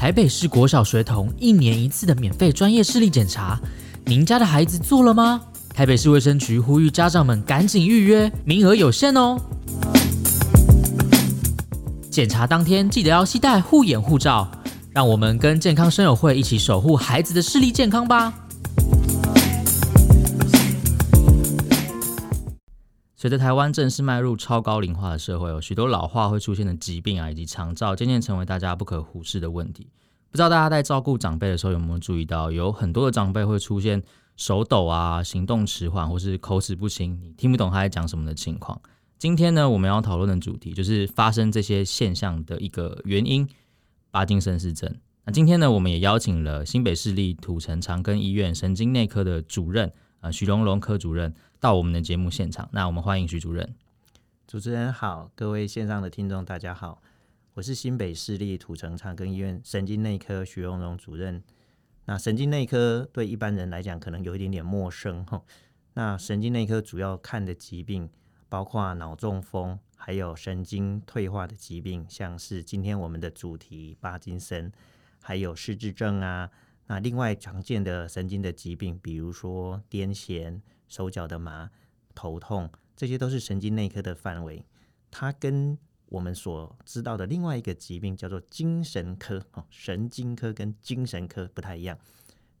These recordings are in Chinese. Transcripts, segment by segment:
台北市国小学童一年一次的免费专业视力检查，您家的孩子做了吗？台北市卫生局呼吁家长们赶紧预约，名额有限哦。检查当天记得要携带护眼护照，让我们跟健康生友会一起守护孩子的视力健康吧。随着台湾正式迈入超高龄化的社会，有许多老化会出现的疾病啊，以及长照渐渐成为大家不可忽视的问题。不知道大家在照顾长辈的时候有没有注意到，有很多的长辈会出现手抖啊、行动迟缓或是口齿不清，你听不懂他在讲什么的情况。今天呢，我们要讨论的主题就是发生这些现象的一个原因——巴金森氏症。那今天呢，我们也邀请了新北市立土城长庚医院神经内科的主任啊、呃，许荣隆科主任。到我们的节目现场，那我们欢迎徐主任。主持人好，各位线上的听众大家好，我是新北市立土城长庚医院神经内科徐荣荣主任。那神经内科对一般人来讲可能有一点点陌生哈。那神经内科主要看的疾病包括脑中风，还有神经退化的疾病，像是今天我们的主题巴金森，还有失智症啊。那另外常见的神经的疾病，比如说癫痫。手脚的麻、头痛，这些都是神经内科的范围。它跟我们所知道的另外一个疾病叫做精神科哦，神经科跟精神科不太一样。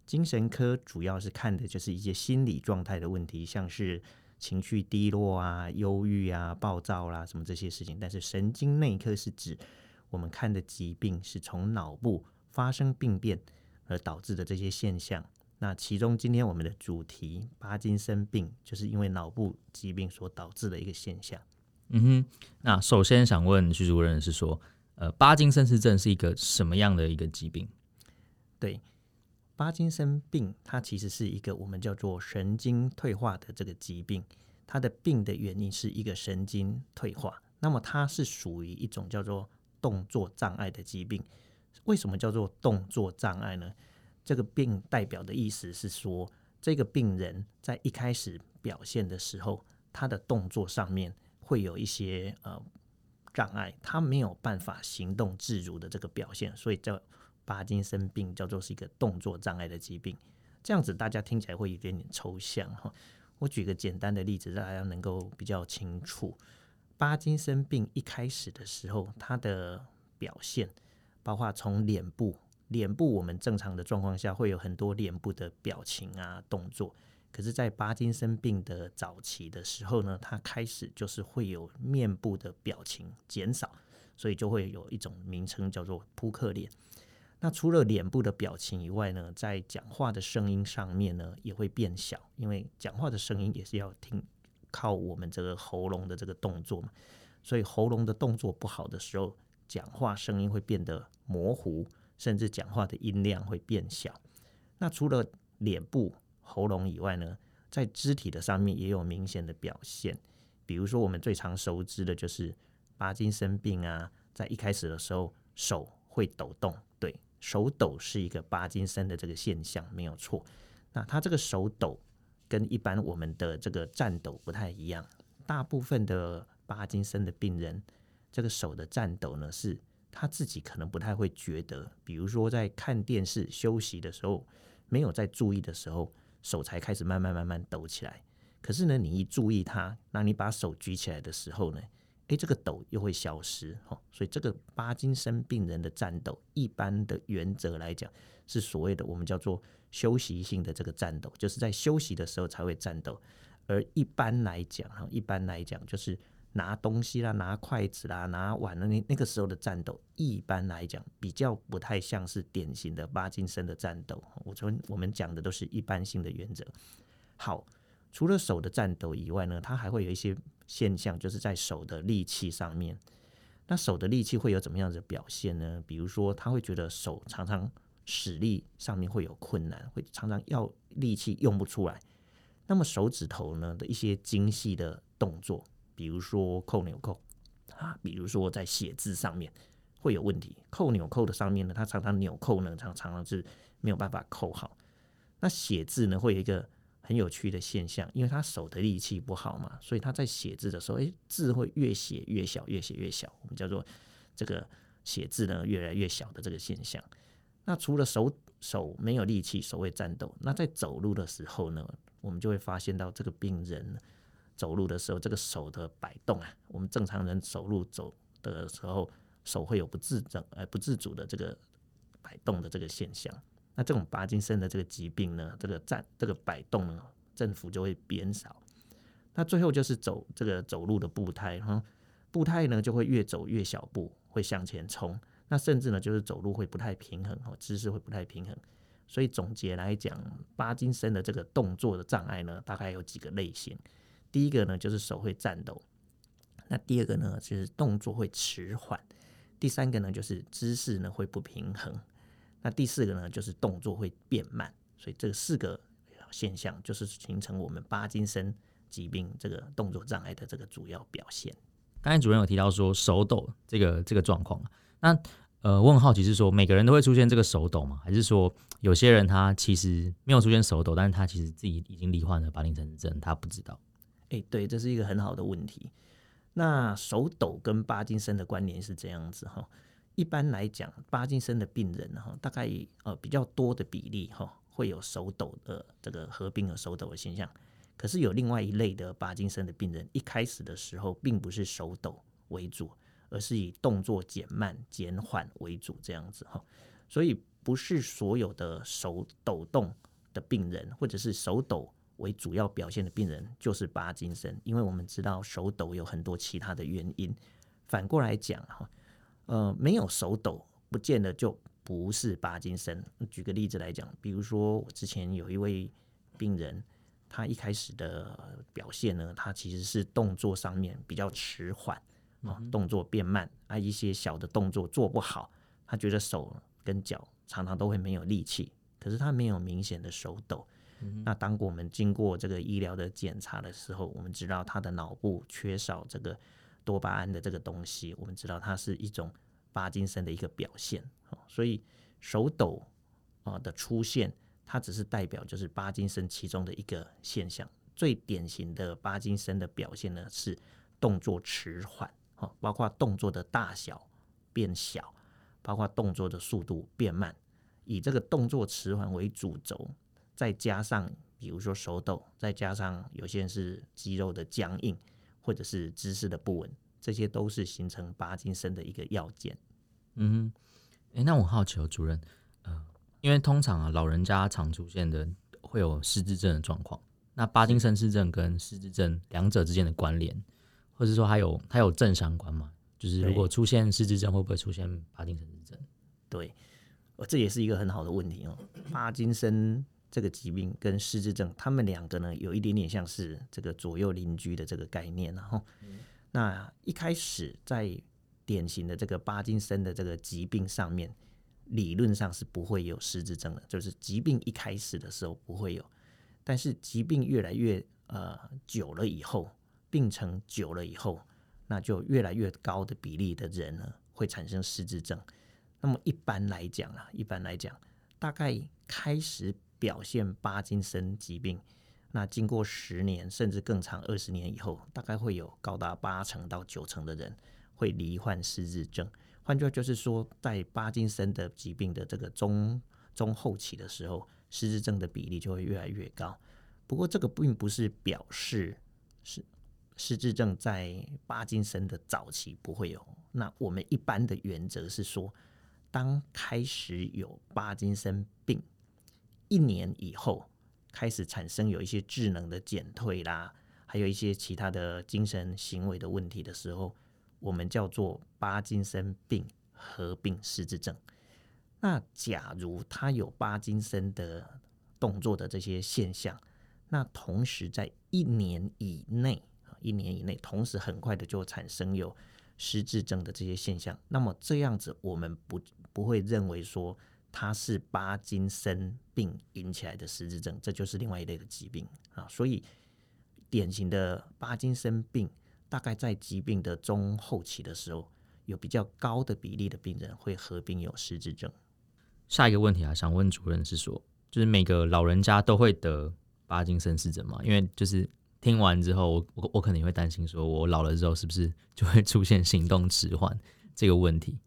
精神科主要是看的就是一些心理状态的问题，像是情绪低落啊、忧郁啊、暴躁啦、什么这些事情。但是神经内科是指我们看的疾病是从脑部发生病变而导致的这些现象。那其中，今天我们的主题巴金森病，就是因为脑部疾病所导致的一个现象。嗯哼，那首先想问徐主任是说，呃，巴金森氏症是一个什么样的一个疾病？对，巴金森病它其实是一个我们叫做神经退化的这个疾病，它的病的原因是一个神经退化。那么它是属于一种叫做动作障碍的疾病。为什么叫做动作障碍呢？这个病代表的意思是说，这个病人在一开始表现的时候，他的动作上面会有一些呃障碍，他没有办法行动自如的这个表现，所以叫巴金森病，叫做是一个动作障碍的疾病。这样子大家听起来会有点点抽象哈。我举个简单的例子，让大家能够比较清楚。巴金森病一开始的时候，他的表现包括从脸部。脸部我们正常的状况下会有很多脸部的表情啊动作，可是，在巴金森病的早期的时候呢，它开始就是会有面部的表情减少，所以就会有一种名称叫做扑克脸。那除了脸部的表情以外呢，在讲话的声音上面呢也会变小，因为讲话的声音也是要听靠我们这个喉咙的这个动作嘛，所以喉咙的动作不好的时候，讲话声音会变得模糊。甚至讲话的音量会变小。那除了脸部、喉咙以外呢，在肢体的上面也有明显的表现。比如说，我们最常熟知的就是巴金森病啊，在一开始的时候手会抖动，对，手抖是一个巴金森的这个现象，没有错。那他这个手抖跟一般我们的这个颤抖不太一样。大部分的巴金森的病人，这个手的颤抖呢是。他自己可能不太会觉得，比如说在看电视休息的时候，没有在注意的时候，手才开始慢慢慢慢抖起来。可是呢，你一注意它，那你把手举起来的时候呢，诶，这个抖又会消失。哦所以这个巴金森病人的颤抖，一般的原则来讲，是所谓的我们叫做休息性的这个颤抖，就是在休息的时候才会颤抖。而一般来讲，哈，一般来讲就是。拿东西啦，拿筷子啦，拿碗的那那个时候的战斗，一般来讲比较不太像是典型的巴金森的战斗。我从我们讲的都是一般性的原则。好，除了手的战斗以外呢，它还会有一些现象，就是在手的力气上面。那手的力气会有怎么样的表现呢？比如说，他会觉得手常常使力上面会有困难，会常常要力气用不出来。那么手指头呢的一些精细的动作。比如说扣纽扣啊，比如说在写字上面会有问题，扣纽扣的上面呢，它常常纽扣呢，常常常是没有办法扣好。那写字呢，会有一个很有趣的现象，因为他手的力气不好嘛，所以他在写字的时候，诶，字会越写越小，越写越小，我们叫做这个写字呢越来越小的这个现象。那除了手手没有力气，手会颤抖，那在走路的时候呢，我们就会发现到这个病人走路的时候，这个手的摆动啊，我们正常人走路走的时候，手会有不自整呃不自主的这个摆动的这个现象。那这种帕金森的这个疾病呢，这个站这个摆动呢，振幅就会变少。那最后就是走这个走路的步态哈，步态呢就会越走越小步，会向前冲。那甚至呢就是走路会不太平衡哈，姿势会不太平衡。所以总结来讲，帕金森的这个动作的障碍呢，大概有几个类型。第一个呢就是手会颤抖，那第二个呢就是动作会迟缓，第三个呢就是姿势呢会不平衡。那第四个呢，就是动作会变慢，所以这四个现象就是形成我们帕金森疾病这个动作障碍的这个主要表现。刚才主任有提到说手抖这个这个状况，那呃，我很好奇是说每个人都会出现这个手抖吗？还是说有些人他其实没有出现手抖，但是他其实自己已经罹患了帕金森症，他不知道？哎、对，这是一个很好的问题。那手抖跟帕金森的关联是这样子哈。一般来讲，帕金森的病人哈，大概呃比较多的比例哈，会有手抖的这个合并和手抖的现象。可是有另外一类的帕金森的病人，一开始的时候并不是手抖为主，而是以动作减慢、减缓为主这样子哈。所以不是所有的手抖动的病人，或者是手抖为主要表现的病人，就是帕金森。因为我们知道手抖有很多其他的原因。反过来讲哈。呃，没有手抖，不见得就不是帕金森。举个例子来讲，比如说我之前有一位病人，他一开始的表现呢，他其实是动作上面比较迟缓啊，动作变慢啊，一些小的动作做不好，他觉得手跟脚常常都会没有力气，可是他没有明显的手抖。那当我们经过这个医疗的检查的时候，我们知道他的脑部缺少这个。多巴胺的这个东西，我们知道它是一种帕金森的一个表现，所以手抖啊的出现，它只是代表就是帕金森其中的一个现象。最典型的帕金森的表现呢是动作迟缓，包括动作的大小变小，包括动作的速度变慢，以这个动作迟缓为主轴，再加上比如说手抖，再加上有些人是肌肉的僵硬。或者是姿势的不稳，这些都是形成帕金森的一个要件。嗯，诶、欸，那我好奇哦，主任，呃，因为通常啊，老人家常出现的会有失智症的状况，那帕金森氏症跟失智症两者之间的关联，或者说还有它有正相关吗？就是如果出现失智症，会不会出现帕金森氏症？对，哦，这也是一个很好的问题哦，帕金森。这个疾病跟失智症，他们两个呢，有一点点像是这个左右邻居的这个概念，然后，那一开始在典型的这个帕金森的这个疾病上面，理论上是不会有失智症的，就是疾病一开始的时候不会有，但是疾病越来越呃久了以后，病程久了以后，那就越来越高的比例的人呢会产生失智症。那么一般来讲啊，一般来讲，大概开始。表现帕金森疾病，那经过十年甚至更长二十年以后，大概会有高达八成到九成的人会罹患失智症。换句话就是说，在帕金森的疾病的这个中中后期的时候，失智症的比例就会越来越高。不过，这个并不是表示是失智症在帕金森的早期不会有。那我们一般的原则是说，当开始有帕金森。一年以后开始产生有一些智能的减退啦，还有一些其他的精神行为的问题的时候，我们叫做帕金森病合并失智症。那假如他有帕金森的动作的这些现象，那同时在一年以内，一年以内同时很快的就产生有失智症的这些现象，那么这样子我们不不会认为说。它是帕金森病引起来的失智症，这就是另外一类的疾病啊。所以，典型的帕金森病，大概在疾病的中后期的时候，有比较高的比例的病人会合并有失智症。下一个问题啊，想问主任是说，就是每个老人家都会得帕金森氏症吗？因为就是听完之后，我我我可能会担心，说我老了之后是不是就会出现行动迟缓这个问题？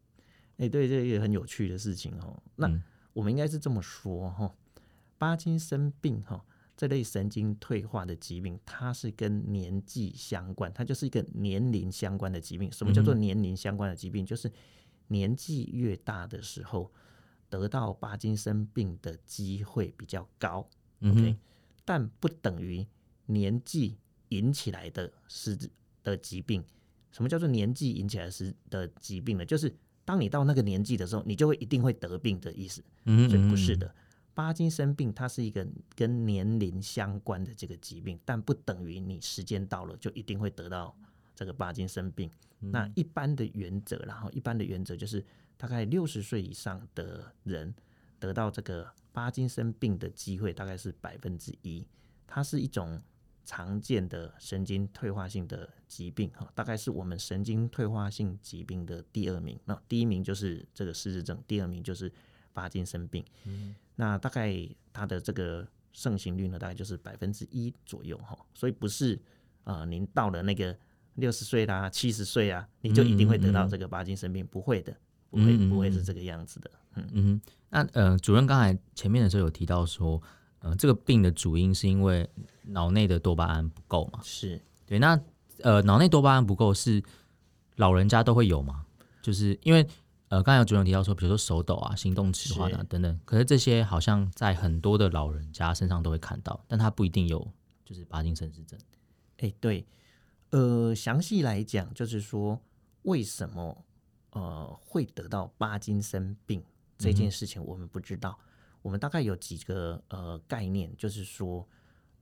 哎，对，这也很有趣的事情哦。那我们应该是这么说哈，巴金生病哈这类神经退化的疾病，它是跟年纪相关，它就是一个年龄相关的疾病。什么叫做年龄相关的疾病？就是年纪越大的时候，得到巴金生病的机会比较高。OK，但不等于年纪引起来的是的疾病。什么叫做年纪引起来是的疾病呢？就是当你到那个年纪的时候，你就会一定会得病的意思。嗯，所以不是的，巴金生病它是一个跟年龄相关的这个疾病，但不等于你时间到了就一定会得到这个巴金生病。那一般的原则，然后一般的原则就是大概六十岁以上的人得到这个巴金生病的机会大概是百分之一，它是一种。常见的神经退化性的疾病，哈，大概是我们神经退化性疾病的第二名。那第一名就是这个失智症，第二名就是帕金森病。嗯，那大概它的这个盛行率呢，大概就是百分之一左右，哈。所以不是啊、呃，您到了那个六十岁啦、七十岁啊，你就一定会得到这个帕金森病，不会的，不会，不会是这个样子的。嗯嗯，那呃，主任刚才前面的时候有提到说。呃，这个病的主因是因为脑内的多巴胺不够嘛？是对。那呃，脑内多巴胺不够是老人家都会有吗？就是因为呃，刚才有主任提到说，比如说手抖啊、行动迟缓啊等等，可是这些好像在很多的老人家身上都会看到，但他不一定有，就是帕金森氏症。哎，对，呃，详细来讲，就是说为什么呃会得到帕金森病这件事情，我们不知道。嗯我们大概有几个呃概念，就是说，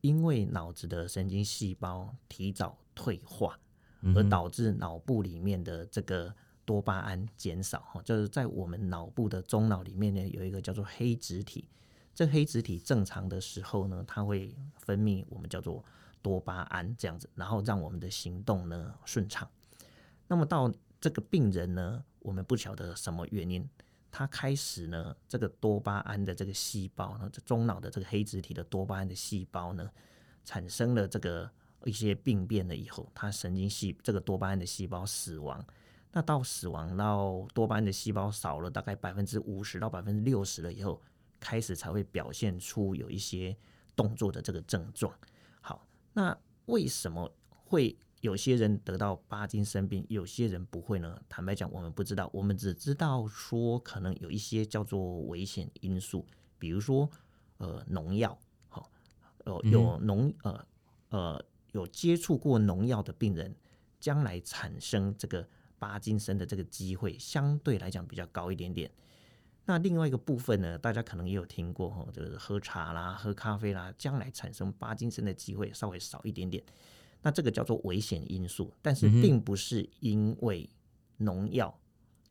因为脑子的神经细胞提早退化，而导致脑部里面的这个多巴胺减少哈，就是在我们脑部的中脑里面呢，有一个叫做黑质体。这黑质体正常的时候呢，它会分泌我们叫做多巴胺这样子，然后让我们的行动呢顺畅。那么到这个病人呢，我们不晓得什么原因。它开始呢，这个多巴胺的这个细胞呢，这中脑的这个黑质体的多巴胺的细胞呢，产生了这个一些病变了以后，它神经细这个多巴胺的细胞死亡。那到死亡到多巴胺的细胞少了大概百分之五十到百分之六十了以后，开始才会表现出有一些动作的这个症状。好，那为什么会？有些人得到巴金生病，有些人不会呢。坦白讲，我们不知道，我们只知道说可能有一些叫做危险因素，比如说呃农药，好，呃有农呃呃有接触过农药的病人，将来产生这个巴金森的这个机会相对来讲比较高一点点。那另外一个部分呢，大家可能也有听过哈，就是喝茶啦、喝咖啡啦，将来产生巴金森的机会稍微少一点点。那这个叫做危险因素，但是并不是因为农药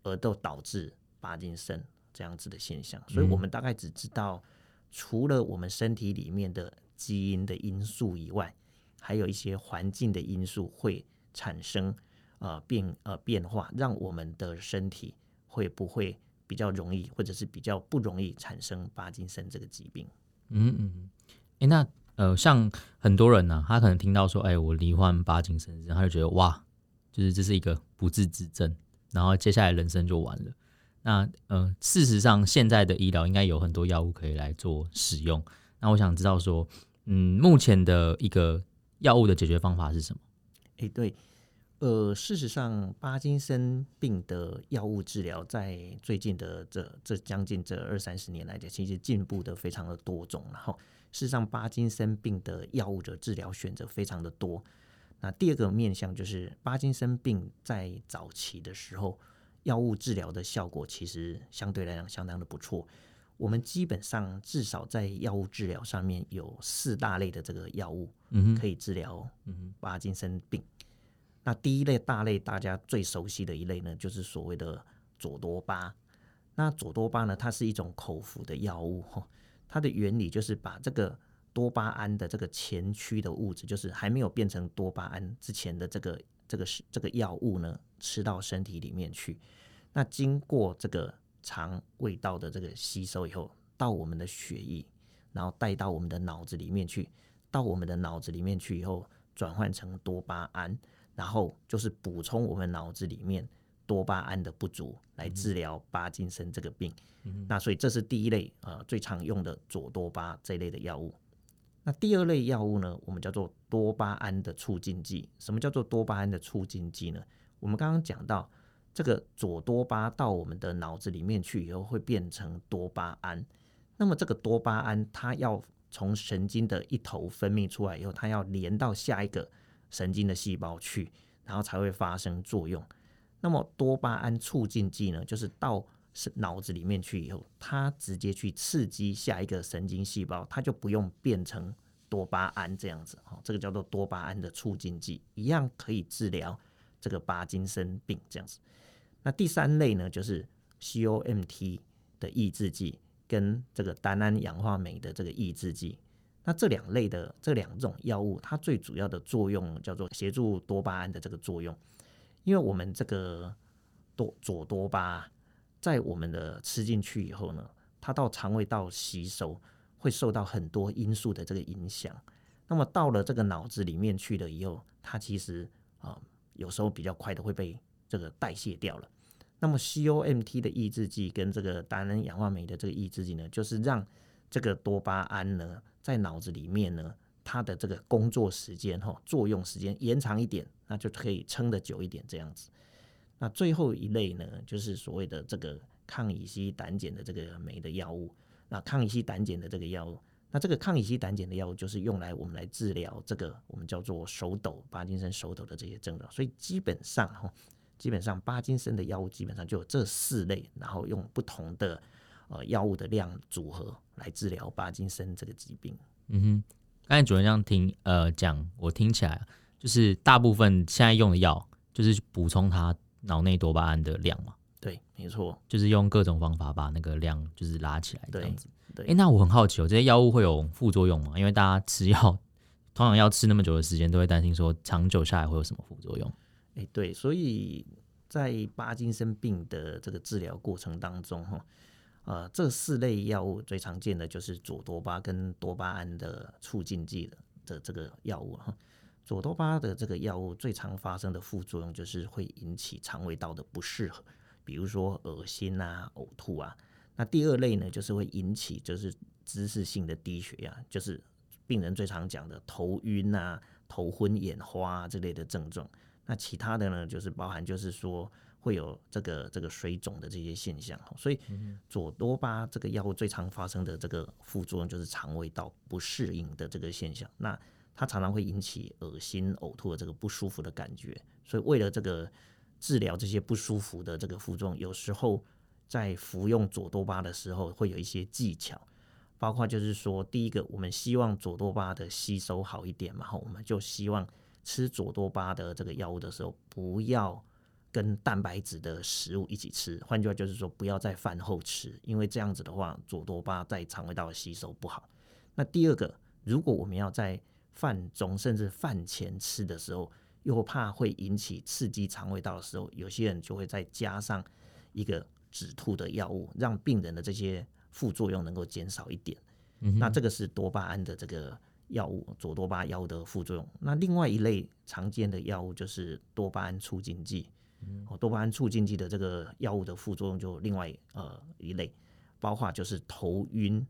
而都导致帕金森这样子的现象，所以我们大概只知道，除了我们身体里面的基因的因素以外，还有一些环境的因素会产生呃变呃变化，让我们的身体会不会比较容易，或者是比较不容易产生帕金森这个疾病？嗯嗯，哎那。呃，像很多人呢、他可能听到说，哎、我罹患帕金森症，他就觉得哇，就是这是一个不治之症，然后接下来人生就完了。那呃，事实上，现在的医疗应该有很多药物可以来做使用。那我想知道说，嗯，目前的一个药物的解决方法是什么？哎、对，呃，事实上，帕金森病的药物治疗在最近的这这将近这二三十年来讲，其实进步的非常的多种，然后。事实上，帕金森病的药物的治疗选择非常的多。那第二个面向就是，帕金森病在早期的时候，药物治疗的效果其实相对来讲相当的不错。我们基本上至少在药物治疗上面有四大类的这个药物，可以治疗帕金森病。那第一类大类大家最熟悉的一类呢，就是所谓的佐多巴。那佐多巴呢，它是一种口服的药物，它的原理就是把这个多巴胺的这个前驱的物质，就是还没有变成多巴胺之前的这个这个是这个药物呢，吃到身体里面去。那经过这个肠胃道的这个吸收以后，到我们的血液，然后带到我们的脑子里面去。到我们的脑子里面去以后，转换成多巴胺，然后就是补充我们脑子里面多巴胺的不足来治疗帕金森这个病。嗯、那所以这是第一类呃最常用的左多巴这一类的药物。那第二类药物呢，我们叫做多巴胺的促进剂。什么叫做多巴胺的促进剂呢？我们刚刚讲到。这个左多巴到我们的脑子里面去以后，会变成多巴胺。那么这个多巴胺，它要从神经的一头分泌出来以后，它要连到下一个神经的细胞去，然后才会发生作用。那么多巴胺促进剂呢，就是到是脑子里面去以后，它直接去刺激下一个神经细胞，它就不用变成多巴胺这样子。哈，这个叫做多巴胺的促进剂，一样可以治疗这个帕金森病这样子。那第三类呢，就是 COMT 的抑制剂跟这个单胺氧化酶的这个抑制剂。那这两类的这两种药物，它最主要的作用叫做协助多巴胺的这个作用。因为我们这个多左多巴在我们的吃进去以后呢，它到肠胃道吸收会受到很多因素的这个影响。那么到了这个脑子里面去了以后，它其实啊有时候比较快的会被。这个代谢掉了，那么 COMT 的抑制剂跟这个单胺氧化酶的这个抑制剂呢，就是让这个多巴胺呢在脑子里面呢，它的这个工作时间哈，作用时间延长一点，那就可以撑得久一点这样子。那最后一类呢，就是所谓的这个抗乙烯胆碱的这个酶的药物。那抗乙烯胆碱的这个药物，那这个抗乙烯胆碱的药物就是用来我们来治疗这个我们叫做手抖、帕金森手抖的这些症状。所以基本上哈。基本上，帕金森的药物基本上就有这四类，然后用不同的呃药物的量组合来治疗帕金森这个疾病。嗯哼，刚才主任这样听呃讲，我听起来就是大部分现在用的药就是补充他脑内多巴胺的量嘛。对，没错，就是用各种方法把那个量就是拉起来这样子。对，哎、欸，那我很好奇哦，这些药物会有副作用吗？因为大家吃药 通常要吃那么久的时间，都会担心说长久下来会有什么副作用。哎，对，所以在帕金森病的这个治疗过程当中，哈，呃，这四类药物最常见的就是左多巴跟多巴胺的促进剂的的这个药物哈。左多巴的这个药物最常发生的副作用就是会引起肠胃道的不适，比如说恶心啊、呕吐啊。那第二类呢，就是会引起就是姿势性的低血压，就是病人最常讲的头晕啊、头昏眼花啊这类的症状。那其他的呢，就是包含就是说会有这个这个水肿的这些现象，所以左多巴这个药物最常发生的这个副作用就是肠胃道不适应的这个现象。那它常常会引起恶心、呕吐的这个不舒服的感觉。所以为了这个治疗这些不舒服的这个副作用，有时候在服用左多巴的时候会有一些技巧，包括就是说，第一个我们希望左多巴的吸收好一点嘛，我们就希望。吃左多巴的这个药物的时候，不要跟蛋白质的食物一起吃。换句话就是说，不要在饭后吃，因为这样子的话，左多巴在肠胃道的吸收不好。那第二个，如果我们要在饭中甚至饭前吃的时候，又怕会引起刺激肠胃道的时候，有些人就会再加上一个止吐的药物，让病人的这些副作用能够减少一点。嗯，那这个是多巴胺的这个。药物左多巴药物的副作用，那另外一类常见的药物就是多巴胺促进剂。哦，多巴胺促进剂的这个药物的副作用就另外呃一类，包括就是头晕、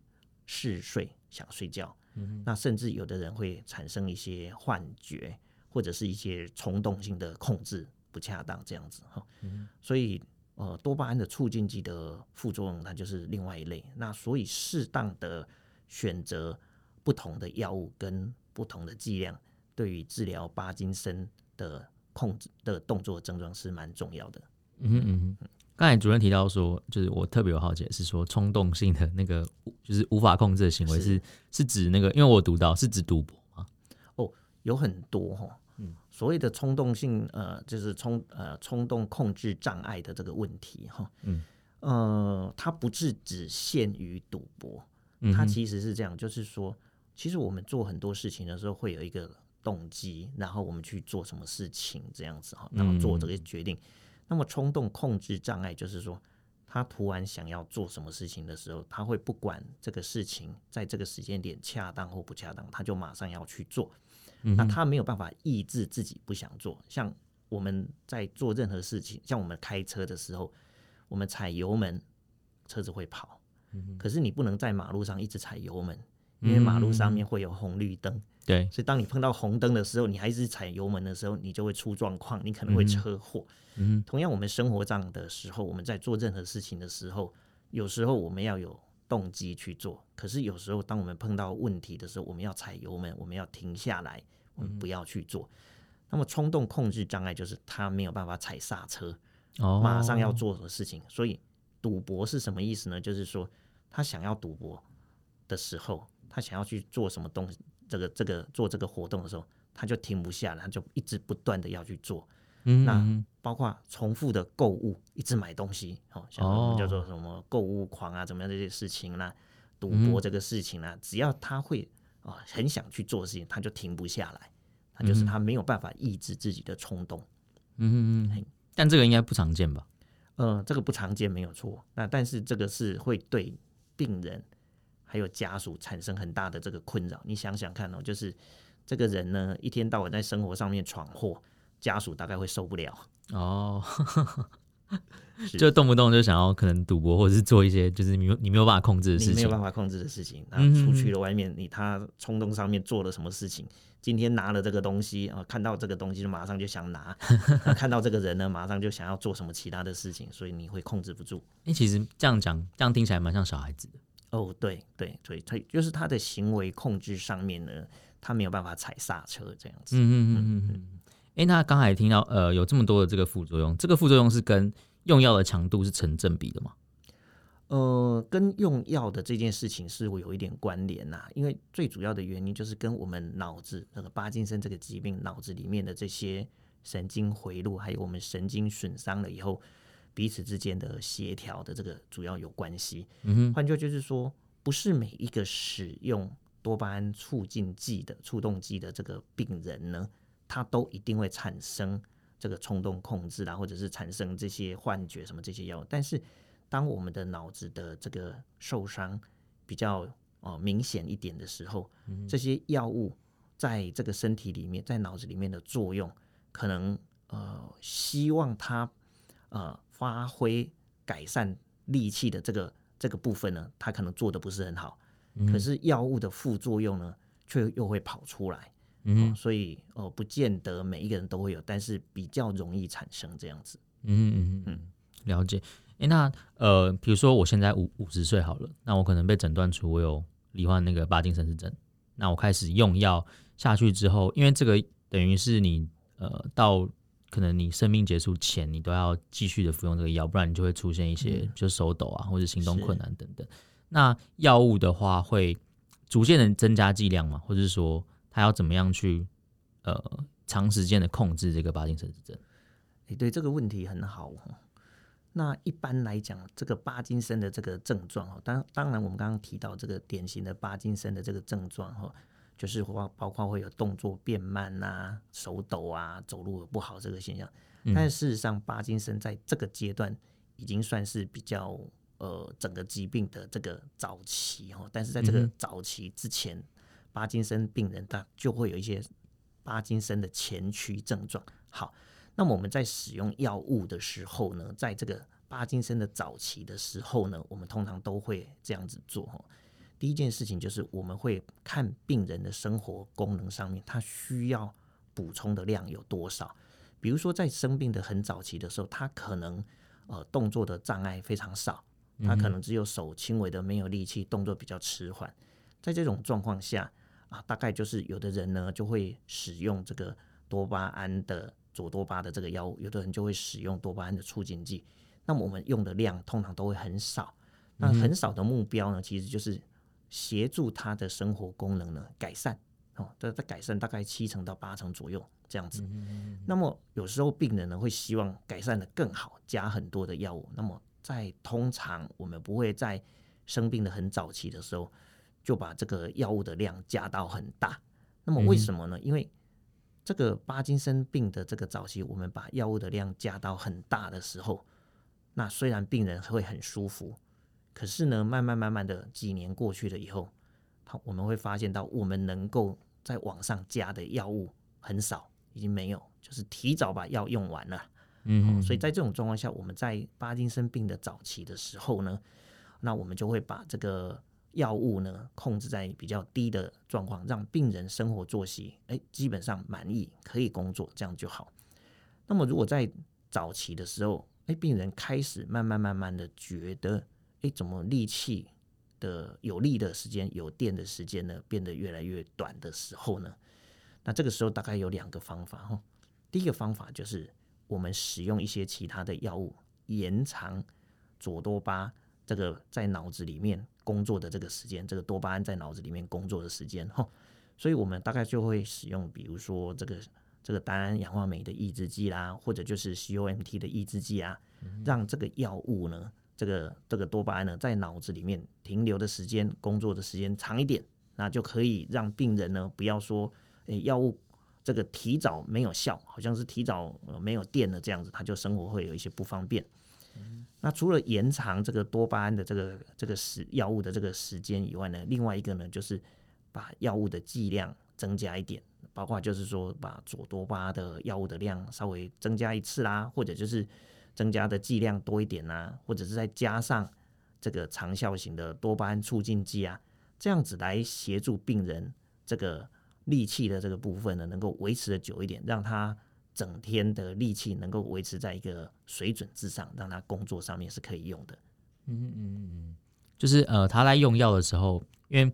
嗜睡、想睡觉。嗯，那甚至有的人会产生一些幻觉，或者是一些冲动性的控制不恰当这样子哈。嗯，所以呃多巴胺的促进剂的副作用，它就是另外一类。那所以适当的选择。不同的药物跟不同的剂量，对于治疗帕金森的控制的动作症状是蛮重要的。嗯哼嗯，刚才主任提到说，就是我特别有好奇是说，冲动性的那个就是无法控制的行为是是，是指那个，因为我读到是指赌博吗？哦，有很多哈，嗯，所谓的冲动性呃，就是冲呃冲动控制障碍的这个问题哈，嗯呃，它不是只限于赌博，它其实是这样，就是说。其实我们做很多事情的时候，会有一个动机，然后我们去做什么事情这样子哈，然后做这个决定。那么冲动控制障碍就是说，他突然想要做什么事情的时候，他会不管这个事情在这个时间点恰当或不恰当，他就马上要去做。那他没有办法抑制自己不想做。像我们在做任何事情，像我们开车的时候，我们踩油门，车子会跑。嗯、可是你不能在马路上一直踩油门，因为马路上面会有红绿灯。对、嗯，所以当你碰到红灯的时候，你还是踩油门的时候，你就会出状况，你可能会车祸。嗯，同样，我们生活上的时候，我们在做任何事情的时候，有时候我们要有动机去做，可是有时候当我们碰到问题的时候，我们要踩油门，我们要停下来，我们不要去做。嗯那么冲动控制障碍就是他没有办法踩刹车，哦，马上要做什么事情。所以赌博是什么意思呢？就是说他想要赌博的时候，他想要去做什么东西，这个这个做这个活动的时候，他就停不下来，他就一直不断的要去做。嗯，那包括重复的购物，一直买东西，哦，像我们叫做什么购物狂啊，怎么样这些事情啦，赌博这个事情啦，只要他会啊很想去做的事情，他就停不下来。他就是他没有办法抑制自己的冲动，嗯嗯嗯，但这个应该不常见吧？呃，这个不常见没有错。那但是这个是会对病人还有家属产生很大的这个困扰。你想想看哦，就是这个人呢，一天到晚在生活上面闯祸，家属大概会受不了哦。就动不动就想要可能赌博，或者是做一些就是你你没有办法控制的事情，没有办法控制的事情。然后出去了外面，你他冲动上面做了什么事情？今天拿了这个东西啊，看到这个东西就马上就想拿，看到这个人呢，马上就想要做什么其他的事情，所以你会控制不住。哎，其实这样讲，这样听起来蛮像小孩子的。哦，对对对，所以就是他的行为控制上面呢，他没有办法踩刹车这样子。嗯嗯嗯嗯嗯。哎，那刚才听到呃有这么多的这个副作用，这个副作用是跟用药的强度是成正比的吗？呃，跟用药的这件事情是会有一点关联呐，因为最主要的原因就是跟我们脑子那个帕金森这个疾病，脑子里面的这些神经回路，还有我们神经损伤了以后，彼此之间的协调的这个主要有关系。嗯，换句话就是说，不是每一个使用多巴胺促进剂的促动剂的这个病人呢，他都一定会产生这个冲动控制啦，或者是产生这些幻觉什么这些药，但是。当我们的脑子的这个受伤比较哦明显一点的时候，这些药物在这个身体里面，在脑子里面的作用，可能呃希望它呃发挥改善力气的这个这个部分呢，它可能做的不是很好。可是药物的副作用呢，却又会跑出来。嗯，所以哦，不见得每一个人都会有，但是比较容易产生这样子。嗯嗯嗯，了解。诶，那呃，比如说我现在五五十岁好了，那我可能被诊断出我有罹患那个帕金森氏症，那我开始用药下去之后，因为这个等于是你呃到可能你生命结束前，你都要继续的服用这个药，不然你就会出现一些就手抖啊，或者行动困难等等。那药物的话会逐渐的增加剂量嘛，或者是说它要怎么样去呃长时间的控制这个帕金森氏症？诶，对，这个问题很好。那一般来讲，这个帕金森的这个症状哦，当当然我们刚刚提到这个典型的帕金森的这个症状哈，就是包包括会有动作变慢呐、啊、手抖啊、走路不好这个现象。但是事实上，帕金森在这个阶段已经算是比较呃整个疾病的这个早期哈。但是在这个早期之前，帕金森病人他就会有一些帕金森的前驱症状。好。那么我们在使用药物的时候呢，在这个帕金森的早期的时候呢，我们通常都会这样子做哈。第一件事情就是我们会看病人的生活功能上面，他需要补充的量有多少。比如说在生病的很早期的时候，他可能呃动作的障碍非常少，他可能只有手轻微的没有力气，动作比较迟缓。在这种状况下啊，大概就是有的人呢就会使用这个多巴胺的。左多巴的这个药物，有的人就会使用多巴胺的促进剂。那么我们用的量通常都会很少。那很少的目标呢，其实就是协助他的生活功能呢改善哦。这在改善大概七成到八成左右这样子。那么有时候病人呢会希望改善的更好，加很多的药物。那么在通常我们不会在生病的很早期的时候就把这个药物的量加到很大。那么为什么呢？因为这个帕金森病的这个早期，我们把药物的量加到很大的时候，那虽然病人会很舒服，可是呢，慢慢慢慢的几年过去了以后，他我们会发现到我们能够在网上加的药物很少，已经没有，就是提早把药用完了。嗯、哦，所以在这种状况下，我们在巴金森病的早期的时候呢，那我们就会把这个药物呢控制在比较低的状况，让病人生活作息哎基本上满意，可以工作，这样就好。那么如果在早期的时候，哎，病人开始慢慢慢慢的觉得，哎，怎么力气的有力的时间、有电的时间呢变得越来越短的时候呢，那这个时候大概有两个方法哈。第一个方法就是。我们使用一些其他的药物，延长左多巴这个在脑子里面工作的这个时间，这个多巴胺在脑子里面工作的时间哈。所以我们大概就会使用，比如说这个这个单氧化酶的抑制剂啦，或者就是 COMT 的抑制剂啊，让这个药物呢，这个这个多巴胺呢，在脑子里面停留的时间、工作的时间长一点，那就可以让病人呢不要说，诶，药物。这个提早没有效，好像是提早没有电了这样子，他就生活会有一些不方便。嗯、那除了延长这个多巴胺的这个这个时药物的这个时间以外呢，另外一个呢就是把药物的剂量增加一点，包括就是说把左多巴的药物的量稍微增加一次啦，或者就是增加的剂量多一点啊，或者是再加上这个长效型的多巴胺促进剂啊，这样子来协助病人这个。力气的这个部分呢，能够维持的久一点，让他整天的力气能够维持在一个水准之上，让他工作上面是可以用的。嗯嗯嗯，就是呃，他在用药的时候，因为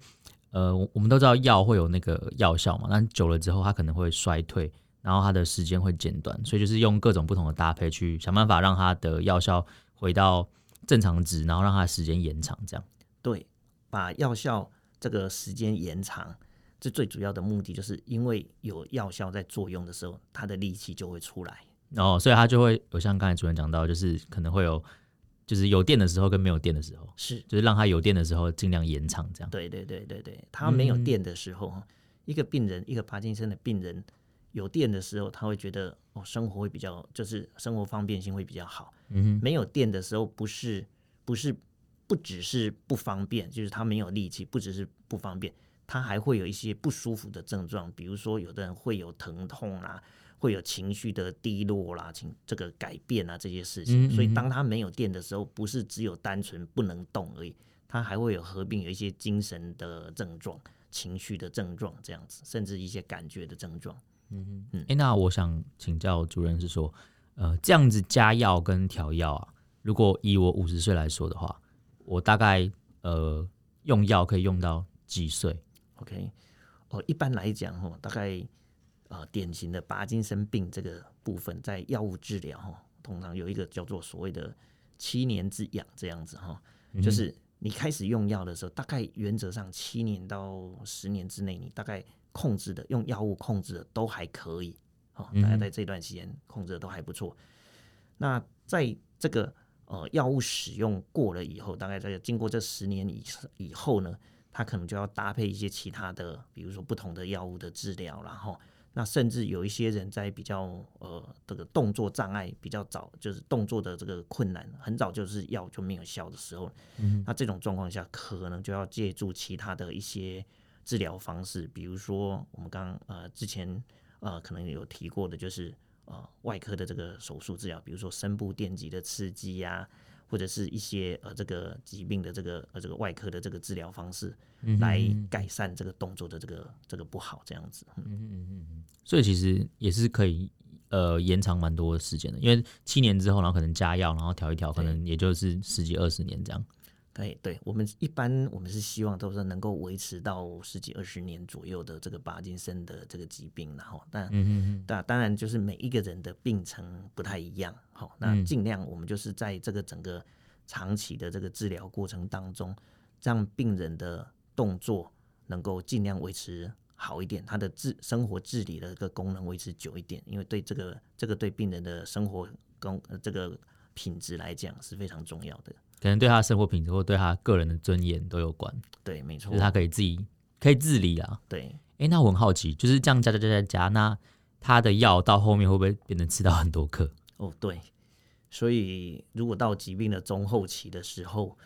呃，我们都知道药会有那个药效嘛，但久了之后，他可能会衰退，然后它的时间会减短，所以就是用各种不同的搭配去想办法让它的药效回到正常值，然后让它的时间延长，这样。对，把药效这个时间延长。这最主要的目的，就是因为有药效在作用的时候，它的力气就会出来。哦，所以它就会有像刚才主任讲到，就是可能会有，就是有电的时候跟没有电的时候，是，就是让它有电的时候尽量延长这样。对对对对对，它没有电的时候，嗯、一个病人，一个帕金森的病人有电的时候，他会觉得哦，生活会比较，就是生活方便性会比较好。嗯哼，没有电的时候，不是不是不只是不方便，就是他没有力气，不只是不方便。他还会有一些不舒服的症状，比如说有的人会有疼痛啦，会有情绪的低落啦，情这个改变啊这些事情。所以当他没有电的时候，不是只有单纯不能动而已，他还会有合并有一些精神的症状、情绪的症状这样子，甚至一些感觉的症状。嗯嗯。哎，那我想请教主任是说，呃，这样子加药跟调药啊，如果以我五十岁来说的话，我大概呃用药可以用到几岁？OK，哦，一般来讲，哈，大概呃，典型的帕金森病这个部分，在药物治疗，哈，通常有一个叫做所谓的七年之痒这样子，哈，就是你开始用药的时候，大概原则上七年到十年之内，你大概控制的用药物控制的都还可以，哦，大家在这段时间控制的都还不错。那在这个呃药物使用过了以后，大概在经过这十年以以后呢，他可能就要搭配一些其他的，比如说不同的药物的治疗，然后那甚至有一些人在比较呃这个动作障碍比较早，就是动作的这个困难很早就是药就没有效的时候，嗯，那这种状况下可能就要借助其他的一些治疗方式，比如说我们刚刚呃之前呃可能有提过的，就是呃外科的这个手术治疗，比如说深部电极的刺激呀、啊。或者是一些呃这个疾病的这个呃这个外科的这个治疗方式，来改善这个动作的这个这个不好这样子。嗯嗯嗯嗯。所以其实也是可以呃延长蛮多的时间的，因为七年之后，然后可能加药，然后调一调，可能也就是十几二十年这样。对对，我们一般我们是希望都是能够维持到十几二十年左右的这个巴金森的这个疾病，然后但但当然就是每一个人的病程不太一样，好，那尽量我们就是在这个整个长期的这个治疗过程当中，让病人的动作能够尽量维持好一点，他的治生活自理的这个功能维持久一点，因为对这个这个对病人的生活功这个品质来讲是非常重要的。可能对他的生活品质或对他个人的尊严都有关。对，没错，就是他可以自己可以自理啊。对，哎、欸，那我很好奇，就是这样加加加加加，那他的药到后面会不会变成吃到很多克？哦，对，所以如果到疾病的中后期的时候，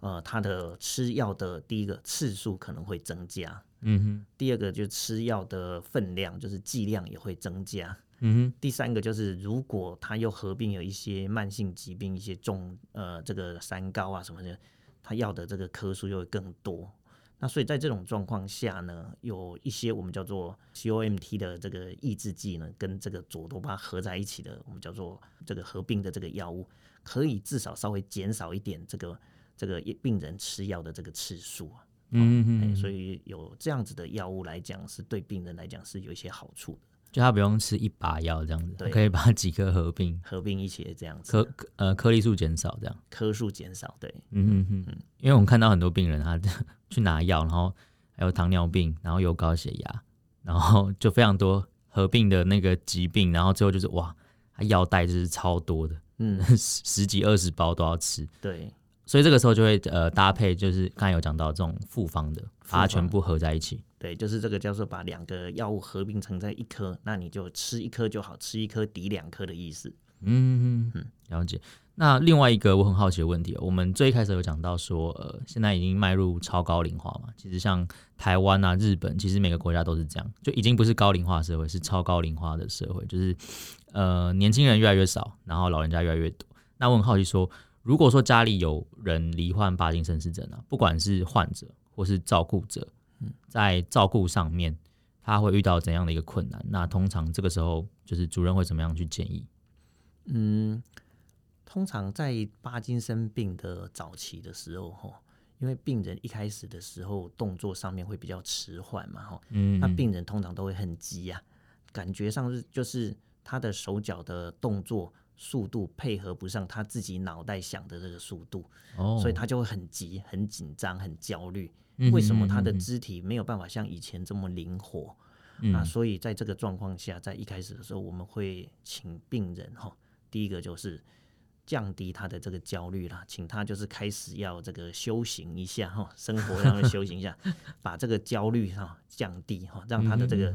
呃，他的吃药的第一个次数可能会增加，嗯哼，第二个就吃药的分量，就是剂量也会增加。嗯哼，第三个就是如果他又合并有一些慢性疾病，一些重呃这个三高啊什么的，他要的这个颗数又会更多。那所以在这种状况下呢，有一些我们叫做 COMT 的这个抑制剂呢，跟这个左多巴合在一起的，我们叫做这个合并的这个药物，可以至少稍微减少一点这个这个病人吃药的这个次数啊。嗯嗯嗯。所以有这样子的药物来讲，是对病人来讲是有一些好处的。就他不用吃一把药这样子，对，可以把 几颗合并合并一起这样子，颗呃颗粒数减少这样，颗数减少，对，嗯嗯嗯，因为我们看到很多病人他 去拿药，然后还有糖尿病，然后有高血压，然后 就非常多合并的那个疾病，然后最后就是哇，他药袋就是超多的，嗯，十十几二十包都要吃，对。所以这个时候就会呃搭配，就是刚才有讲到这种复方的，把它全部合在一起。对，就是这个叫做把两个药物合并成在一颗，那你就吃一颗就好，吃一颗抵两颗的意思。嗯嗯，了解。那另外一个我很好奇的问题，我们最开始有讲到说，呃，现在已经迈入超高龄化嘛。其实像台湾啊、日本，其实每个国家都是这样，就已经不是高龄化社会，是超高龄化的社会，就是呃年轻人越来越少，然后老人家越来越多。那我很好奇说。如果说家里有人罹患帕金森氏症啊，不管是患者或是照顾者，在照顾上面他会遇到怎样的一个困难？那通常这个时候就是主任会怎么样去建议？嗯，通常在帕金森病的早期的时候，哈，因为病人一开始的时候动作上面会比较迟缓嘛，哈，嗯，那病人通常都会很急呀，感觉上是就是他的手脚的动作。速度配合不上他自己脑袋想的这个速度，哦，所以他就会很急、很紧张、很焦虑。为什么他的肢体没有办法像以前这么灵活？嗯，啊，所以在这个状况下，在一开始的时候，我们会请病人哈，第一个就是降低他的这个焦虑啦，请他就是开始要这个修行一下哈，生活上面修行一下，把这个焦虑哈降低哈，让他的这个。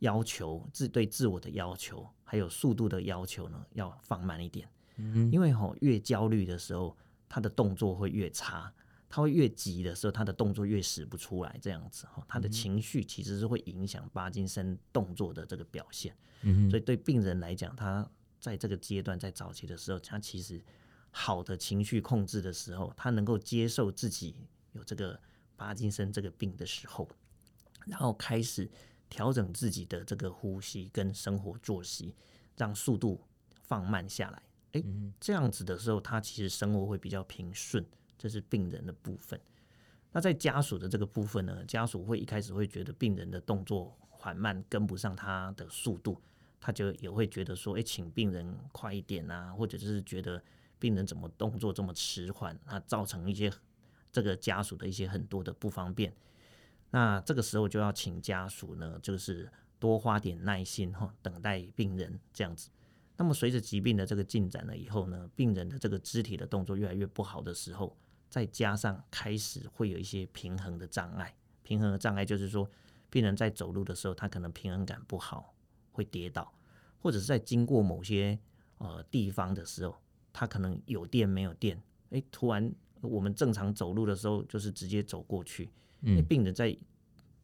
要求自对自我的要求，还有速度的要求呢，要放慢一点。嗯，因为吼越焦虑的时候，他的动作会越差；他会越急的时候，他的动作越使不出来。这样子哈，他的情绪其实是会影响巴金森动作的这个表现。嗯，所以对病人来讲，他在这个阶段在早期的时候，他其实好的情绪控制的时候，他能够接受自己有这个巴金森这个病的时候，然后开始。调整自己的这个呼吸跟生活作息，让速度放慢下来。诶、欸，这样子的时候，他其实生活会比较平顺。这是病人的部分。那在家属的这个部分呢，家属会一开始会觉得病人的动作缓慢，跟不上他的速度，他就也会觉得说，诶、欸，请病人快一点啊，或者是觉得病人怎么动作这么迟缓，那造成一些这个家属的一些很多的不方便。那这个时候就要请家属呢，就是多花点耐心哈，等待病人这样子。那么随着疾病的这个进展了以后呢，病人的这个肢体的动作越来越不好的时候，再加上开始会有一些平衡的障碍。平衡的障碍就是说，病人在走路的时候，他可能平衡感不好，会跌倒，或者是在经过某些呃地方的时候，他可能有电没有电，诶，突然我们正常走路的时候，就是直接走过去。嗯，病人在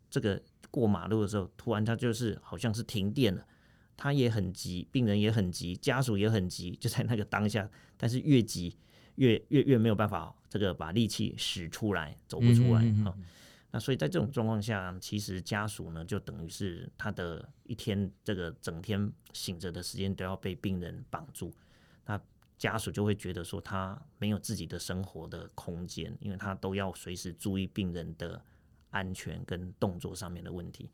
这个过马路的时候，突然他就是好像是停电了，他也很急，病人也很急，家属也很急，就在那个当下，但是越急越越越没有办法这个把力气使出来，走不出来啊、嗯哦。那所以在这种状况下，其实家属呢就等于是他的一天这个整天醒着的时间都要被病人绑住，那家属就会觉得说他没有自己的生活的空间，因为他都要随时注意病人的安全跟动作上面的问题，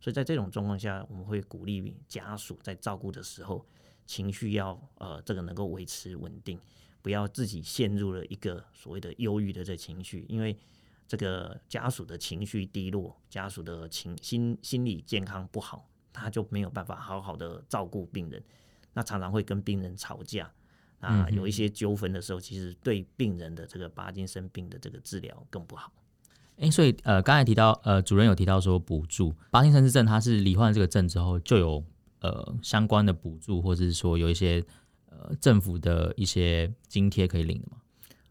所以在这种状况下，我们会鼓励家属在照顾的时候，情绪要呃这个能够维持稳定，不要自己陷入了一个所谓的忧郁的这情绪，因为这个家属的情绪低落，家属的情心心理健康不好，他就没有办法好好的照顾病人，那常常会跟病人吵架。啊，有一些纠纷的时候，其实对病人的这个帕金森病的这个治疗更不好。诶，所以呃，刚才提到呃，主任有提到说补助帕金森氏症，他是罹患这个症之后就有呃相关的补助，或者是说有一些呃政府的一些津贴可以领的吗？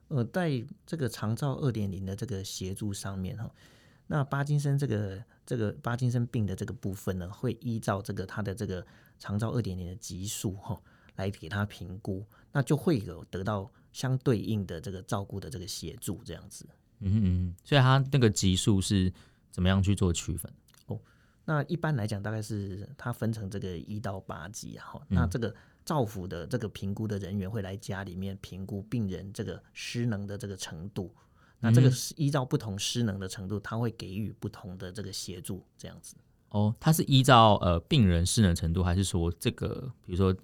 呃，在这个长照二点零的这个协助上面哈，那帕金森这个这个帕金森病的这个部分呢，会依照这个他的这个长照二点零的级数哈，来给他评估，那就会有得到相对应的这个照顾的这个协助，这样子。嗯嗯，所以他那个级数是怎么样去做区分？哦，那一般来讲，大概是它分成这个一到八级哈。嗯、那这个照服的这个评估的人员会来家里面评估病人这个失能的这个程度。那这个是依照不同失能的程度，他会给予不同的这个协助，这样子。哦，他是依照呃病人失能程度，还是说这个比如说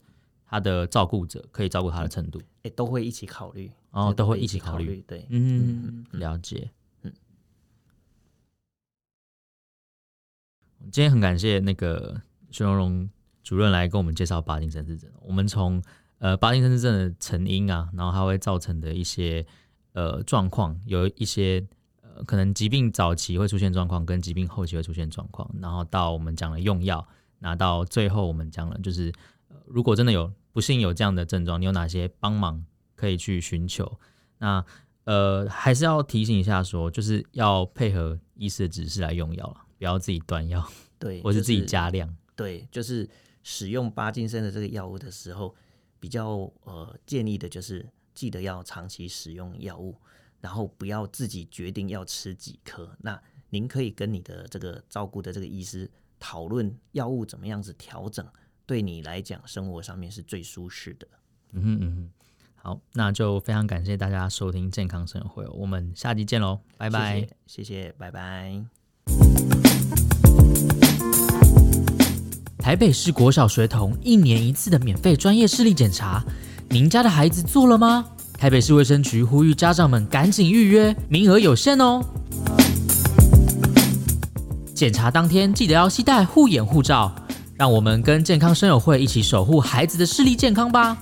他的照顾者可以照顾他的程度？哎、嗯，都会一起考虑。哦，都会一起考虑。对，嗯，了解。嗯今天很感谢那个徐荣荣主任来跟我们介绍巴金森氏症。我们从呃巴金森氏症的成因啊，然后它会造成的一些呃状况，有一些呃可能疾病早期会出现状况，跟疾病后期会出现状况，然后到我们讲了用药，拿到最后我们讲了就是，呃，如果真的有不幸有这样的症状，你有哪些帮忙可以去寻求？那呃还是要提醒一下说，就是要配合医师的指示来用药了。不要自己断药，对，或是自己加量，对，就是使用帕金森的这个药物的时候，比较呃建议的就是记得要长期使用药物，然后不要自己决定要吃几颗。那您可以跟你的这个照顾的这个医师讨论药物怎么样子调整，对你来讲生活上面是最舒适的。嗯哼嗯哼，好，那就非常感谢大家收听健康生活会，我们下集见喽，拜拜，谢谢，谢谢，拜拜。台北市国小学童一年一次的免费专业视力检查，您家的孩子做了吗？台北市卫生局呼吁家长们赶紧预约，名额有限哦。检查当天记得要携带护眼护照，让我们跟健康生友会一起守护孩子的视力健康吧。